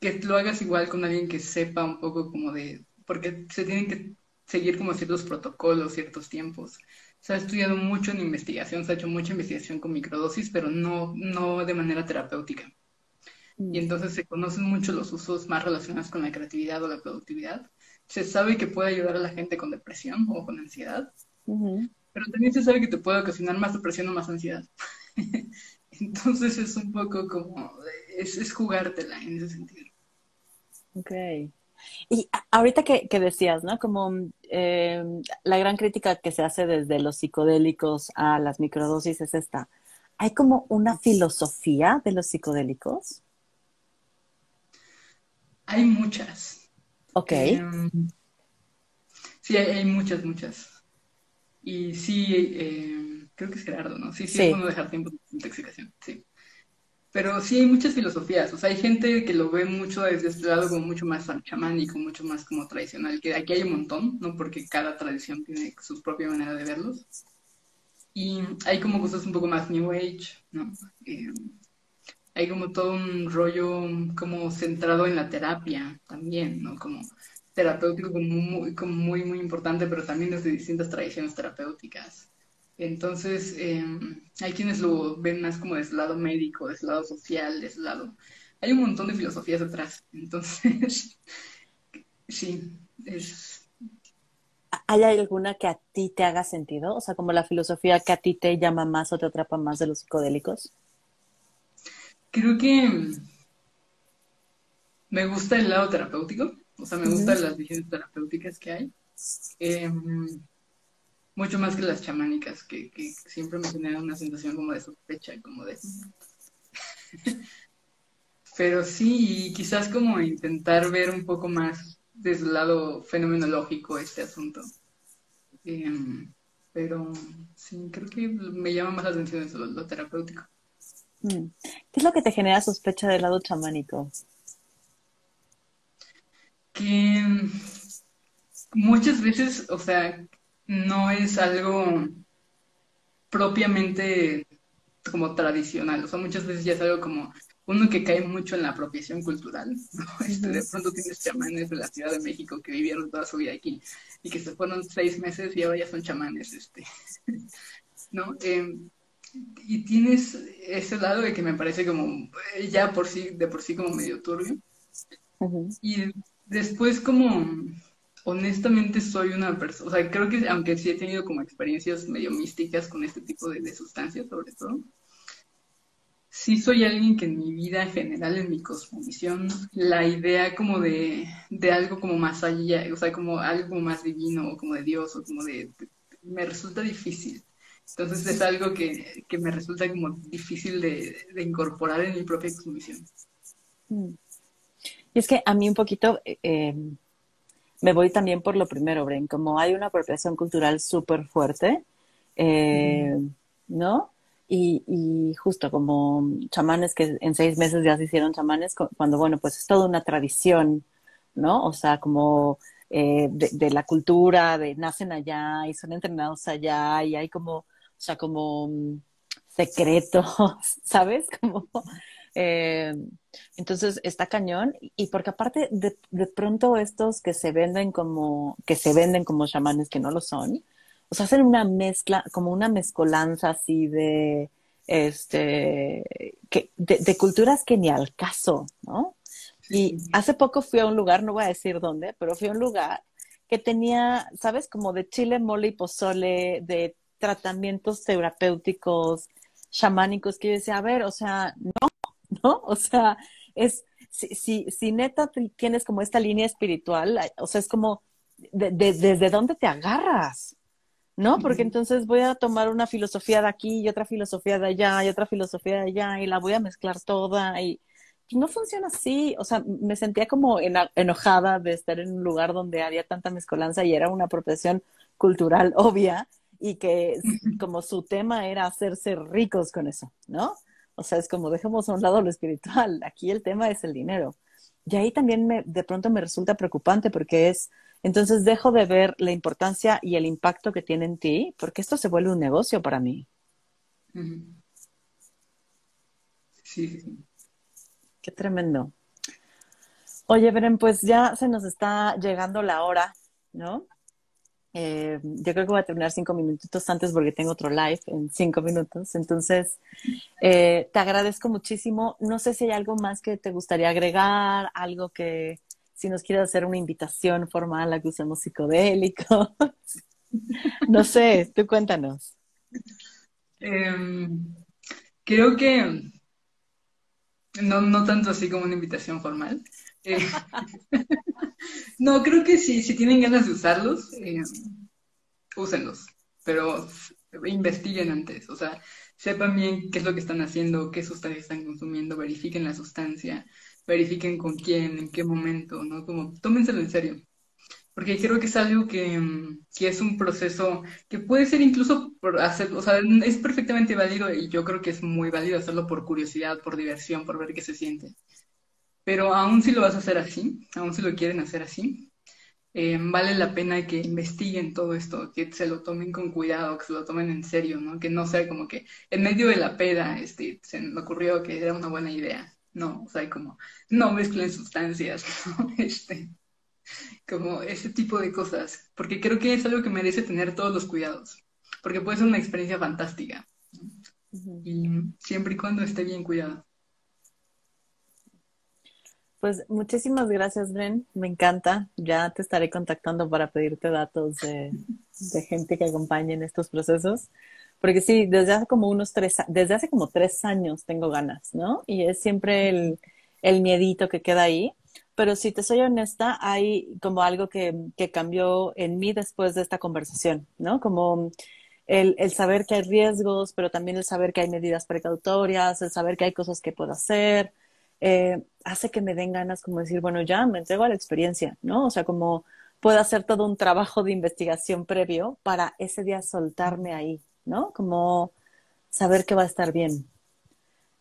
que, lo hagas igual con alguien que sepa un poco como de, porque se tienen que seguir como ciertos protocolos, ciertos tiempos. Se ha estudiado mucho en investigación, se ha hecho mucha investigación con microdosis, pero no, no de manera terapéutica. Y mm. entonces se conocen mucho los usos más relacionados con la creatividad o la productividad. Se sabe que puede ayudar a la gente con depresión o con ansiedad, pero también se sabe que te puede ocasionar más depresión o más ansiedad. (laughs) entonces es un poco como, es, es jugártela en ese sentido. Ok. Y ahorita que, decías, ¿no? Como eh, la gran crítica que se hace desde los psicodélicos a las microdosis es esta. ¿Hay como una filosofía de los psicodélicos? Hay muchas. Ok. Em, sí, hay, muchas, muchas. Y sí, em, creo que es Gerardo, ¿no? Sí, sí, es bueno dejar tiempo de intoxicación, sí. Pero sí hay muchas filosofías, o sea, hay gente que lo ve mucho desde este lado como mucho más chamánico, mucho más como tradicional, que aquí hay un montón, ¿no? Porque cada tradición tiene su propia manera de verlos. Y hay como cosas un poco más New Age, ¿no? Eh, hay como todo un rollo como centrado en la terapia también, ¿no? Como terapéutico como muy, muy, importante, pero también desde distintas tradiciones terapéuticas. Entonces, em, hay quienes lo ven más como de lado médico, de lado social, de lado... Hay un montón de filosofías detrás. Entonces, (laughs) sí, es... ¿Hay alguna que a ti te haga sentido? O sea, como la filosofía que a ti te llama más o te atrapa más de los psicodélicos. Creo que me gusta el lado terapéutico, o sea, me gustan las visiones terapéuticas que hay. Em, mucho más que las chamánicas, que, siempre me generan una sensación como de sospecha, como de... (laughs) Pero sí, quizás como intentar ver un poco más desde el lado fenomenológico este asunto. Em, pero sí, creo que me llama más la atención eso, lo, terapéutico. Mm. ¿Qué es lo que te genera sospecha del lado chamánico? Que muchas veces, o sea, no es algo propiamente como tradicional, o sea, muchas veces ya es algo como uno que cae mucho en la apropiación cultural, (laughs) este, de pronto tienes chamanes de la Ciudad de México que vivieron toda su vida aquí y que se fueron seis meses y ahora ya son chamanes, este, (laughs) ¿no? Em, y tienes ese lado de que me parece como ya por sí, de por sí como medio turbio. Y después como honestamente soy una persona, o sea, creo que aunque sí he tenido como experiencias medio místicas con este tipo de, sustancias, sobre todo, sí soy alguien que en mi vida en general, en mi cosmovisión, la idea como de, de algo como más allá, o sea, como algo más divino, o como de Dios, o como de, me resulta difícil. Entonces es algo que, que me resulta como difícil de, de, incorporar en mi propia cosmovisión. Mm. Y es que a mí un poquito, eh, eh me voy también por lo primero, Bren, como hay una apropiación cultural súper fuerte, eh, ¿no? Y, justo como chamanes que en seis meses ya se hicieron chamanes, cuando, bueno, pues es toda una tradición, ¿no? O sea, como eh, de, la cultura, de nacen allá y son entrenados allá y hay como, sea, como mm, secretos, (laughs) ¿sabes? Como eh, entonces está cañón y porque aparte de, de, pronto estos que se venden como que se venden como chamanes que no lo son, o sea, hacen una mezcla, como una mezcolanza así de este que de, culturas que ni al caso, ¿no? Y hace poco fui a un lugar, no voy a decir dónde, pero fui a un lugar que tenía, ¿sabes? Como de chile, mole y pozole, de tratamientos terapéuticos, chamánicos, que yo decía, a ver, o sea, no, (laughs) ¿no? O sea, es, si, si, si neta tienes como esta línea espiritual, o sea, es como, de, ¿desde dónde te agarras? ¿No? Porque entonces voy a tomar una filosofía de aquí y otra filosofía de allá y otra filosofía de allá y la voy a mezclar toda y no funciona así. O sea, me sentía como enojada de estar en un lugar donde había tanta mezcolanza y era una apropiación cultural (laughs) obvia y que como su tema era hacerse ricos con eso, ¿no? O sea, es como dejemos a un lado lo espiritual, aquí el tema es el dinero. Y ahí también me, de pronto me resulta preocupante porque es, entonces dejo de ver la importancia y el impacto que tiene en ti, porque esto se vuelve un negocio para mí. Sí, Qué tremendo. Oye, Bren, pues ya se nos está llegando la hora, ¿no? Eh, yo creo que voy a terminar cinco minutitos antes porque tengo otro live en cinco minutos. Entonces, eh, te agradezco muchísimo. No sé si hay algo más que te gustaría agregar, algo que si nos quieres hacer una invitación formal a que usemos psicodélicos. (laughs) no sé, tú cuéntanos. Em, creo que no, no tanto así como una invitación formal. Eh, (laughs) no, creo que si, si tienen ganas de usarlos, eh, úsenlos, pero investiguen antes, o sea, sepan bien qué es lo que están haciendo, qué sustancias están consumiendo, verifiquen la sustancia, verifiquen con quién, en qué momento, ¿no? Como tómenselo en serio porque creo que es algo que, que, es un proceso que puede ser incluso por hacer, o sea, es perfectamente válido y yo creo que es muy válido hacerlo por curiosidad, por diversión, por ver qué se siente. Pero aún si lo vas a hacer así, aún si lo quieren hacer así, eh, vale la pena que investiguen todo esto, que se lo tomen con cuidado, que se lo tomen en serio, ¿no? Que no sea como que en medio de la peda, este, se me ocurrió que era una buena idea. No, o sea, como no mezclen sustancias, (laughs) ¿no? Este, como ese tipo de cosas, porque creo que es algo que merece tener todos los cuidados, porque puede ser una experiencia fantástica, y siempre y cuando esté bien cuidado. Pues muchísimas gracias, Bren. Me encanta. Ya te estaré contactando para pedirte datos de, gente que acompañe en estos procesos. Porque sí, desde hace como unos tres, desde hace como tres años tengo ganas, ¿no? Y es siempre el, el miedito que queda ahí. Pero si te soy honesta, hay como algo que, que cambió en mí después de esta conversación, ¿no? Como el, el, saber que hay riesgos, pero también el saber que hay medidas precautorias, el saber que hay cosas que puedo hacer, eh, hace que me den ganas como decir, bueno, ya me entrego a la experiencia, ¿no? O sea, como puedo hacer todo un trabajo de investigación previo para ese día soltarme ahí, ¿no? Como saber que va a estar bien.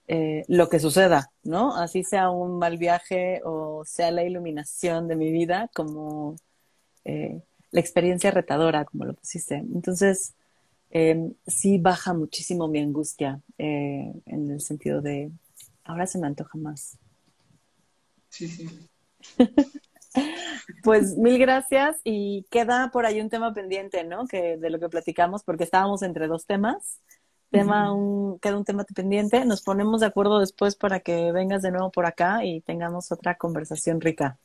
Eh, lo que suceda, ¿no? Así sea un mal viaje o sea la iluminación de mi vida, como eh, la experiencia retadora, como lo pusiste. Entonces, sí baja muchísimo mi angustia en el sentido de, ahora se me antoja más. Sí, sí. (laughs) Pues mil gracias y queda por ahí un tema pendiente, ¿no? Que de lo que platicamos, porque estábamos entre dos temas tema un, queda un tema pendiente. Nos ponemos de acuerdo después para que vengas de nuevo por acá y tengamos otra conversación rica.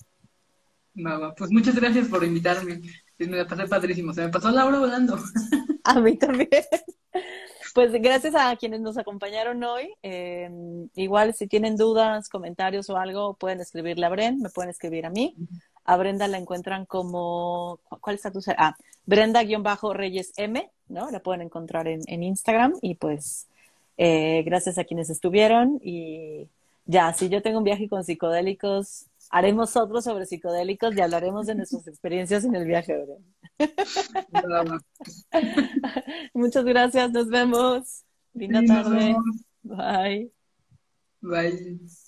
pues muchas gracias por invitarme. Me la pasé padrísimo. Se me pasó la hora volando. (laughs) A mí también. (laughs) Pues gracias a quienes nos acompañaron hoy. Em, igual si tienen dudas, comentarios o algo, pueden escribirle a Bren, me pueden escribir a mí. A Brenda la encuentran como, ¿cuál está tu? Ah, Brenda-Reyes M ¿no? La pueden encontrar en, Instagram y pues eh, gracias a quienes estuvieron y ya, si yo tengo un viaje con psicodélicos, haremos otro sobre psicodélicos y hablaremos de nuestras (laughs) experiencias en el viaje. (laughs) Muchas gracias, nos vemos. Linda tarde. Bye. Bye.